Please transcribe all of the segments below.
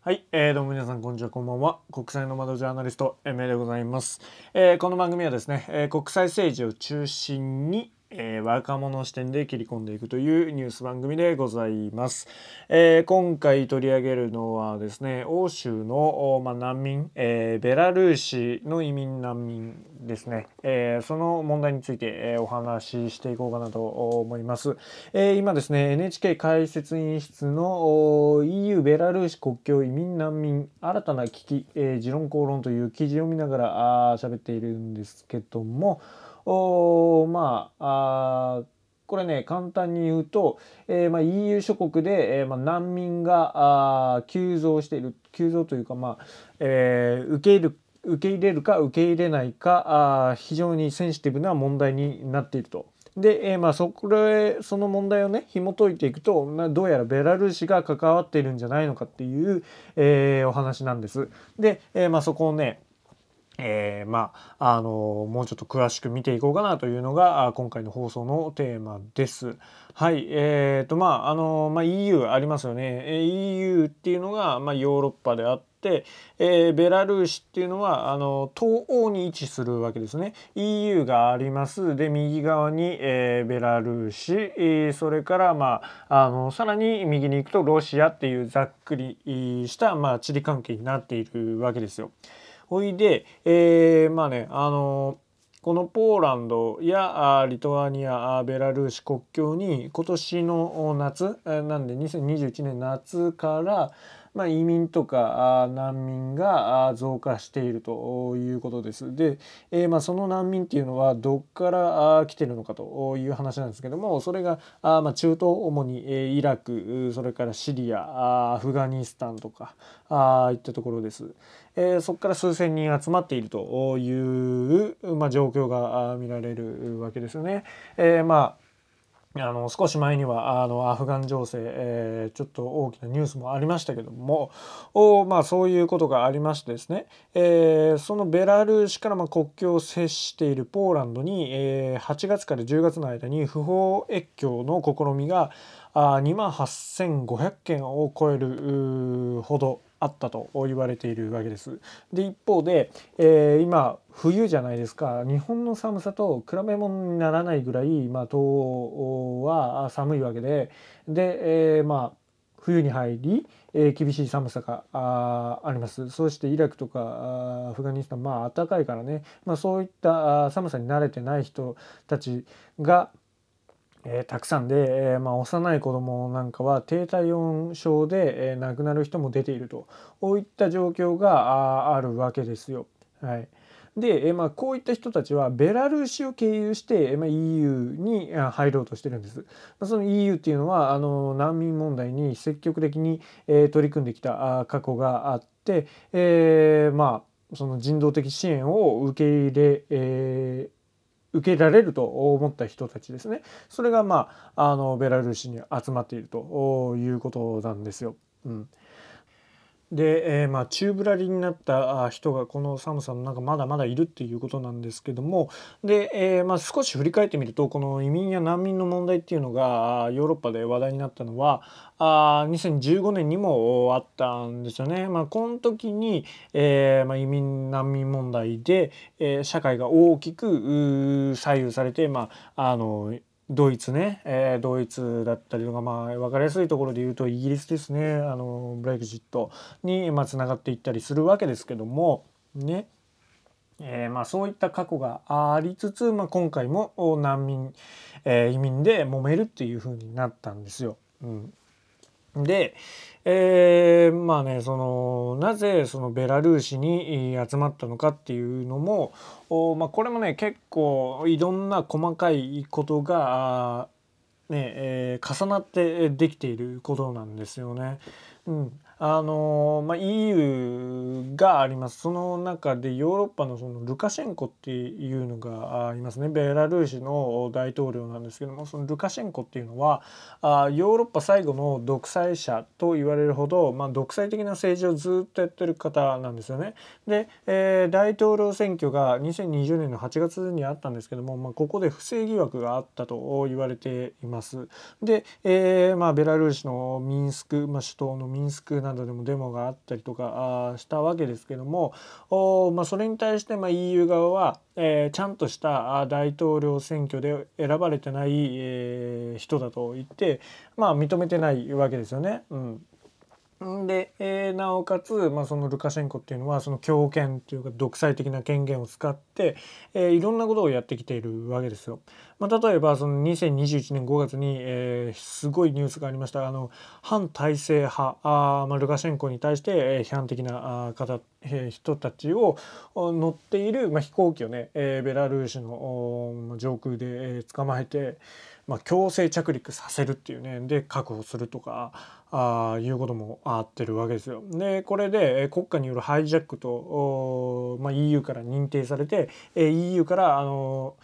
はい、えー、どうも皆さんこんにちは。こんばんは。国際の窓ジャーナリスト MA でございます、えー、この番組はですね、えー、国際政治を中心にえー、若者視点で切り込んでいくというニュース番組でございます。えー、今回取り上げるのはですね欧州の、まあ、難民、えー、ベラルーシの移民難民ですね、えその問題について、えお話ししていこうかなと思います。え今ですね NHK 解説員室の EU ベラルーシ国境移民難民新たな危機、え持論公論という記事を見ながら喋っているんですけどもおまあこれね簡単に言うと、えーまあ、EU 諸国で、えーまあ、難民が急増している急増というか、まあえー、受け入れる受け入れるか受け入れないかあ非常にセンシティブな問題になっていると。で、えー、まあそこれその問題をね紐解いていくと、どうやらベラルーシが関わっているんじゃないのかっていう、えー、お話なんです。で、えー、まあそこをねえー、まああのもうちょっと詳しく見ていこうかなというのが今回の放送のテーマです。はい、えーとまああのまあ、EU ありますよね。EU っていうのが、まあ、ヨーロッパであって、えー、ベラルーシっていうのはあの東欧に位置するわけですね。EU がありますで右側に、えー、ベラルーシ、えー、それから、まあ、あのさらに右に行くとロシアっていうざっくりした、まあ、地理関係になっているわけですよ。ほいで、えー、まあねあのこのポーランドやリトアニアベラルーシ国境に今年の夏なんで2021年夏からまあ、移民とか難民が増加しているということです。で、えー、まあその難民っていうのはどっから来てるのかという話なんですけどもそれがあまあ中東主にイラクそれからシリアアフガニスタンとかあいったところです。えー、そこから数千人集まっているという、まあ、状況が見られるわけですよね。えー、まああの少し前にはあのアフガン情勢、えー、ちょっと大きなニュースもありましたけどもお、まあ、そういうことがありましてですね、えー、そのベラルーシからまあ国境を接しているポーランドに、えー、8月から10月の間に不法越境の試みがあ2万8500件を超えるほど。あったと言われているわけです。で一方で、えー、今冬じゃないですか。日本の寒さと比べ物にならないぐらい、まあ、東欧は寒いわけで。で、えー、まあ冬に入り、えー、厳しい寒さがああります。そしてイラクとかアフガニスタンまあ暖かいからね、まあ、そういった寒さに慣れてない人たちがえー、たくさんで、えーまあ、幼い子どもなんかは低体温症で、えー、亡くなる人も出ているとこういった状況がああるわけですよ。はい、で、えーまあ、こういった人たちはベラルーシを経由して、えーまあ、EU に入ろうとしてるんです。まあ、その EU っていうのはあの難民問題に積極的に、えー、取り組んできた過去があって、えー、まあその人道的支援を受け入れ、えー受けられると思った人たちですねそれがまああのベラルーシに集まっているということなんですよ。うんで、えー、まあ宙ぶらりになった人がこの寒さの中まだまだいるっていうことなんですけどもで、えー、まあ、少し振り返ってみるとこの移民や難民の問題っていうのがヨーロッパで話題になったのはあ2015年にもあったんですよね。まあ、この時に、えー、まあ、移民難民問題で、え社会が大きく左右されて、まあ、あのドイツね、えー、ドイツだったりとか、まあ、分かりやすいところで言うとイギリスですね。あのブレグジットにつながっていったりするわけですけどもね。えー、まあ、そういった過去がありつつ、まあ、今回も難民、えー、移民で揉めるっていう風になったんですよ。うん、で、えー、まあねそのなぜそのベラルーシに集まったのかっていうのも、まあ、これもね結構いろんな細かいことがねえー、重なってできていることなんですよね。うん、あのまあ、EU がありますその中でヨーロッパのそのルカシェンコっていうのがありますねベラルーシの大統領なんですけどもそのルカシェンコっていうのはあヨーロッパ最後の独裁者と言われるほど、まあ、独裁的な政治をずっとやってる方なんですよね。で、えー、大統領選挙が2020年の8月にあったんですけども、まあ、ここで不正疑惑があったと言われています。で、えーまあ、ベラルーシのミンスク、まあ、首都のミンスクなどでもデモがあったりとかしたわけですけどもお、まあ、それに対してま EU 側は、えー、ちゃんとした大統領選挙で選ばれてない、えー、人だと言って、まあ、認めてないわけですよね。うんで、えー、なおかつ、まあ、そのルカシェンコっていうのはその強権というか独裁的な権限を使って、えー、いろんなことをやってきているわけですよ。まあ、例えばその2021年5月に、えー、すごいニュースがありましたあの反体制派あ、まあ、ルカシェンコに対して、え、批判的な方、えー、人たちを乗っている、まあ、飛行機をね、えー、ベラルーシの上空で、え、捕まえて、まあ、強制着陸させるっていうねで確保するとかあいうこともあってるわけですよ。でこれで国家によるハイジャックと、まあ、EU から認定されて EU からあの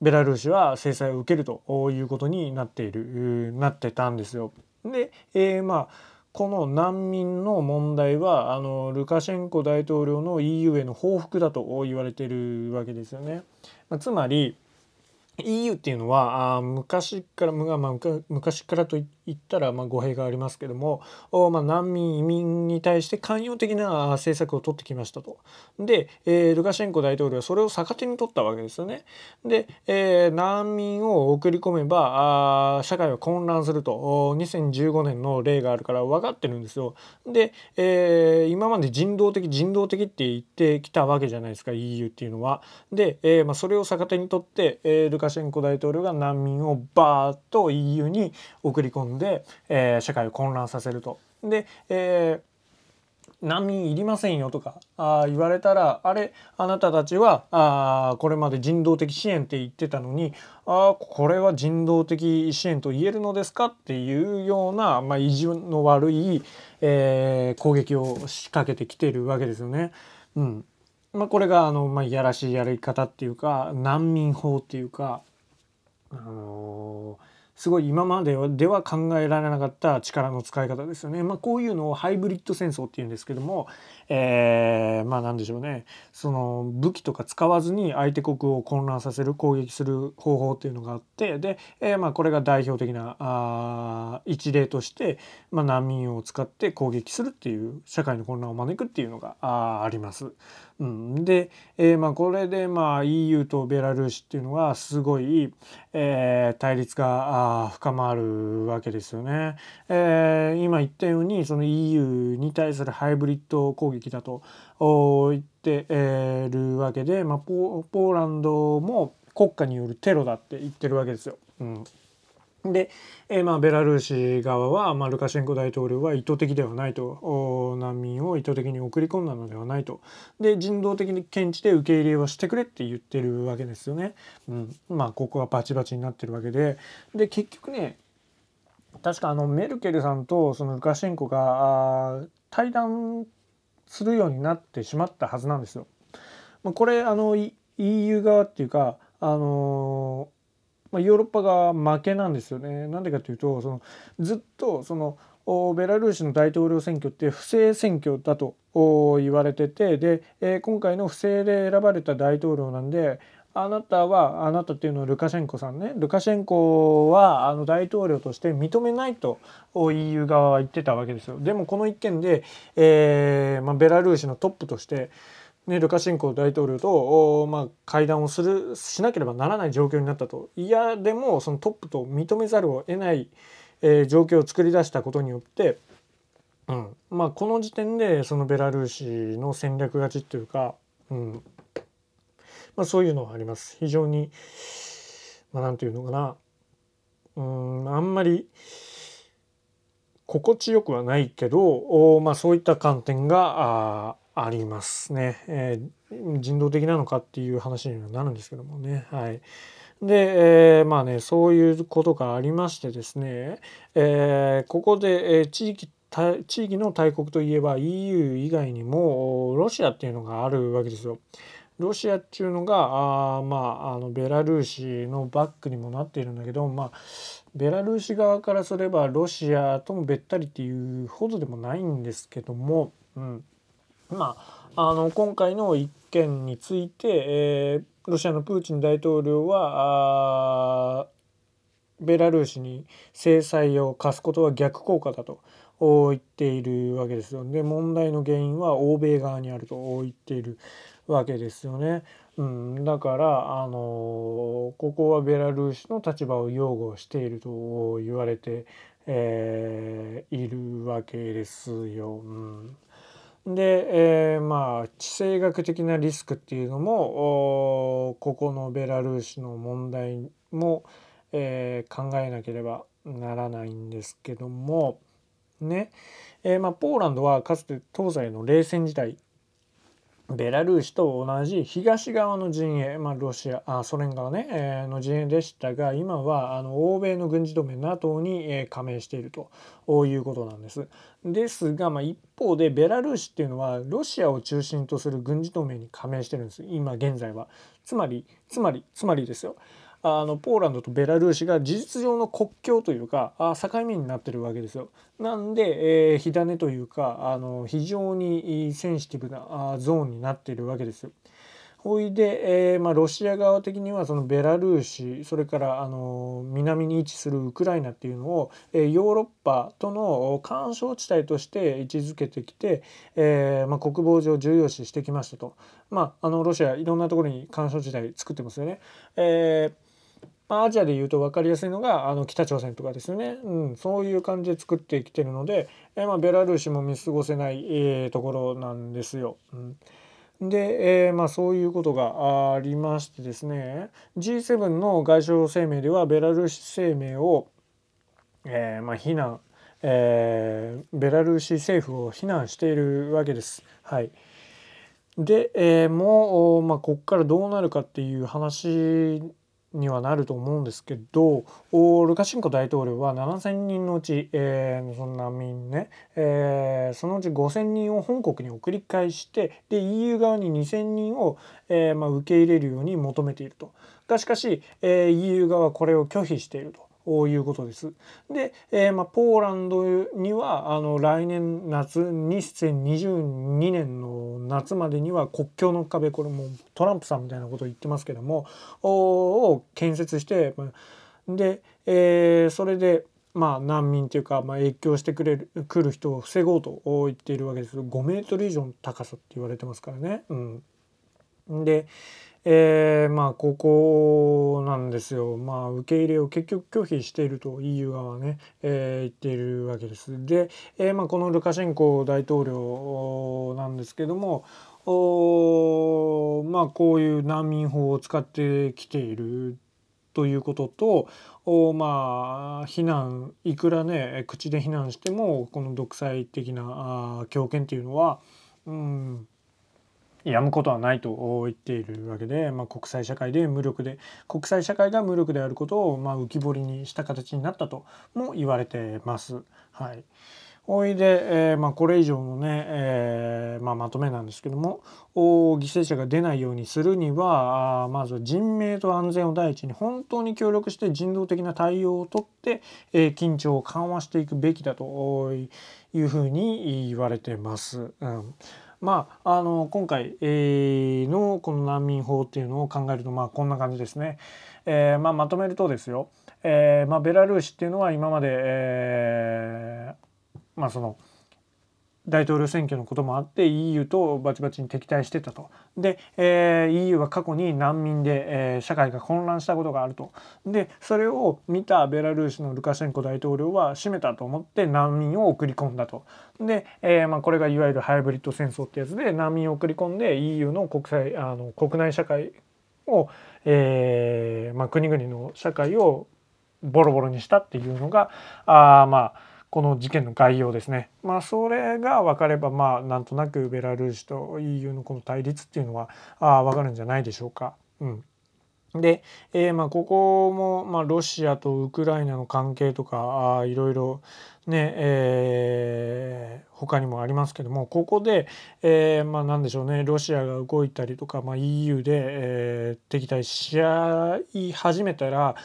ベラルーシは制裁を受けるということになっているなってたんですよ。で、えー、まあこの難民の問題はあのルカシェンコ大統領の EU への報復だと言われているわけですよね。まあ、つまり EU っていうのはあ昔から、まあ、昔からと言ったらまあ語弊がありますけども、まあ、難民移民に対して寛容的な政策を取ってきましたと。で、えー、ルカシェンコ大統領はそれを逆手に取ったわけですよね。で、えー、難民を送り込めばあ社会は混乱すると2015年の例があるから分かってるんですよ。で、えー、今まで人道的人道的って言ってきたわけじゃないですか EU っていうのは。で、えーまあ、それを逆手に取って、えー、ルカシェンコ大統領が難民をバーッと EU に送り込んで、でえー、社会を混乱させると。で、えー難民いりませんよとかあ言われたらあれあなたたちはあこれまで人道的支援って言ってたのにあこれは人道的支援と言えるのですか？っていうような、まあ、意地の悪い、えー、攻撃を仕掛けてきてるわけですよね。うんまあ、これがあの、まあ、いやらしいやり方っていうか難民法っていうか、あのーすごい今まででは考えられなかった力の使い方ですよね。まあ、こういうのをハイブリッド戦争っていうんですけども、えー、まあ何でしょうねその武器とか使わずに相手国を混乱させる攻撃する方法っていうのがあってで、えー、まあこれが代表的なあ一例として、まあ、難民を使って攻撃するっていう社会の混乱を招くっていうのがああります。うん、で、えー、まあこれでまあ EU とベラルーシっていうのはすごい、えー、対立が深まるわけですよね。えー、今言ったようにその EU に対するハイブリッド攻撃だと言ってるわけで、まあ、ポーランドも国家によるテロだって言ってるわけですよ。うんで、えー、まあベラルーシ側は、まあ、ルカシェンコ大統領は意図的ではないと難民を意図的に送り込んだのではないとで人道的に検知で受け入れをしてくれって言ってるわけですよね。うん、まあここはバチバチになってるわけでで結局ね確かあのメルケルさんとそのルカシェンコが対談するようになってしまったはずなんですよ。まあ、これあの EU 側っていうかあのまあ、ヨーロッパが負けなんですよね。なんでかというとそのずっとそのベラルーシの大統領選挙って不正選挙だと言われててで、えー、今回の不正で選ばれた大統領なんであなたはあなたっていうのはルカシェンコさんねルカシェンコはあの大統領として認めないと EU 側は言ってたわけですよ。でもこの一件で、えーまあ、ベラルーシのトップとしてね、ルカシェンコ大統領と、まあ、会談をするしなければならない状況になったと。いやでもそのトップと認めざるを得ない、えー、状況を作り出したことによって、うん。まあ、この時点でそのベラルーシの戦略勝ちというか、うん。まあ、そういうのはあります。非常に、まあ、なんていうのかな。うん。あんまり心地よくはないけどお、まあ、そういった観点があありますね、えー、人道的なのかっていう話にはなるんですけどもね。はい。で、えー、まあねそういうことがありましてですね、えー、ここで、えー、地域地域の大国といえば EU 以外にもロシアっていうのがあるわけですよ。ロシアっていうのがあまああのベラルーシのバックにもなっているんだけどまあベラルーシ側からすればロシアともべったりっていうほどでもないんですけども、うん、まあ、あの今回の一件について、えー、ロシアのプーチン大統領はベラルーシに制裁を科すことは逆効果だと言っているわけですよ。で問題の原因は欧米側にあると言っているわけですよね。うん、だからあのここはベラルーシの立場を擁護していると言われて、えー、いるわけですよ。うんで、えー、まあ地政学的なリスクっていうのもここのベラルーシの問題も、えー、考えなければならないんですけどもね、えー、まあ、ポーランドはかつて東西の冷戦時代ベラルーシと同じ東側の陣営、まあ、ロシアあソ連側ね、えー、の陣営でしたが今はあの欧米の軍事同盟 NATO に、えー、加盟しているということなんです。ですが、まあ、一方でベラルーシっていうのはロシアを中心とする軍事同盟に加盟してるんです今現在は。つまりつまりつまりですよ。あのポーランドとベラルーシが事実上の国境というかあ境目になってるわけですよ。なんで、えー、火種というかあの非常にセンシティブなゾーンになっているわけですよ。ほいで、えーまあ、ロシア側的にはそのベラルーシそれからあの南に位置するウクライナっていうのを、えー、ヨーロッパとの干渉地帯として位置づけてきて、えーまあ、国防上重要視してきましたと。まあ、あのロシアいろんなところに干渉地帯作ってますよね。えーまあ、アジアでいうと分かりやすいのがあの北朝鮮とかですよね、うん、そういう感じで作ってきてるので、えまあ、ベラルーシも見過ごせない、えー、ところなんですよ。うん、で、えー、まあ、そういうことがありましてですね G7 の外相声明ではベラルーシ声明を、えー、まあ、非難、えー、ベラルーシ政府を非難しているわけです。はいで、え、もう、まあ、ここからどうなるかっていう話にはなると思うんですけどルカシェンコ大統領は7,000人のうち、えー、その難民ね、えー、そのうち5,000人を本国に送り返してで EU 側に2,000人を、えーまあ、受け入れるように求めていると。がしかし、えー、EU 側はこれを拒否していると。いうことです。で、えー、まあ、ポーランドにはあの来年夏2022年の夏までには国境の壁これもトランプさんみたいなことを言ってますけどもを建設してで、えー、それでまあ、難民というか、まあ、影響してくれる来る人を防ごうと言っているわけです5メートル以上の高さって言われてますからね。うん、で、えー、まあここなんですよ、まあ、受け入れを結局拒否していると EU 側はね、えー、言っているわけです。で、えーまあ、このルカシェンコ大統領なんですけどもおまあこういう難民法を使ってきているということとおまあ非難いくらね口で非難してもこの独裁的なあ強権っていうのはうんやむことはないと言っているわけで、まあ、国際社会で無力で国際社会が無力であることをまあ浮き彫りにした形になったとも言われてます。はい、おいで、えーまあ、これ以上のね、えーまあ、まとめなんですけども犠牲者が出ないようにするにはまず人命と安全を第一に本当に協力して人道的な対応をとって、えー、緊張を緩和していくべきだというふうに言われてます。うんまあ、あの今回、えー、のこの難民法っていうのを考えるとまあこんな感じですね。えーまあ、まとめるとですよ、えーまあ、ベラルーシっていうのは今まで、えー、まあその大統領選挙のこともあって EU とバチバチに敵対してたと。で、えー、EU は過去に難民で、えー、社会が混乱したことがあると。でそれを見たベラルーシのルカシェンコ大統領は閉めたと思って難民を送り込んだと。で、えーまあ、これがいわゆるハイブリッド戦争ってやつで難民を送り込んで EU の国際あの国内社会を、えーまあ、国々の社会をボロボロにしたっていうのがあまあこの事件の概要ですね。まあそれが分かればまあなんとなくベラルーシと EU のこの対立っていうのはあ分かるんじゃないでしょうか。うん、で、えー、まあここも、まあ、ロシアとウクライナの関係とかあいろいろねえー、他にもありますけどもここで、えー、まあ何でしょうねロシアが動いたりとか、まあ、EU で、え、敵対し合い始めたら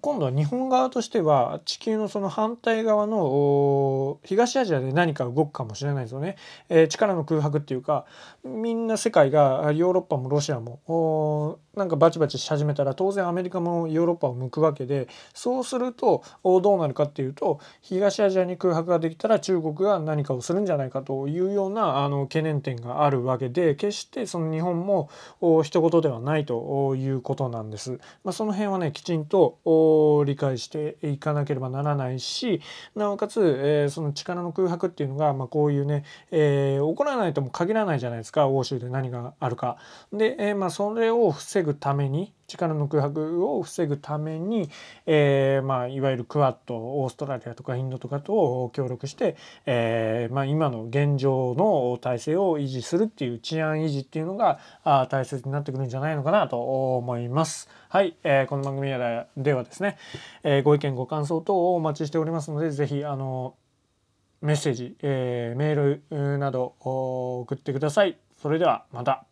今度は日本側としては地球のその反対側の東アジアで何か動くかもしれないですよね、えー、力の空白っていうかみんな世界がヨーロッパもロシアもなんかバチバチし始めたら当然アメリカもヨーロッパを向くわけでそうするとどうなるかっていうと東アジアに空白ができたら中国が何かをするんじゃないかというようなあの懸念点があるわけで決してその日本も一言ではないということなんです。まあ、その辺はねきちんと理解していかなければならないしなおかつ、えー、その力の空白っていうのが、まあ、こういうね、えー、起こらないとも限らないじゃないですか欧州で何があるか。で、えー、まあ、それを防ぐために力の空白を防ぐために、えー、まあ、いわゆるクワッドオーストラリアとかインドとかと協力して、えー、まあ、今の現状の体制を維持するっていう治安維持っていうのがあ大切になってくるんじゃないのかなと思います。はい、えー、この番組ではですね、えご意見ご感想等をお待ちしておりますので是非あのメッセージ、えメールなど送ってください。それではまた。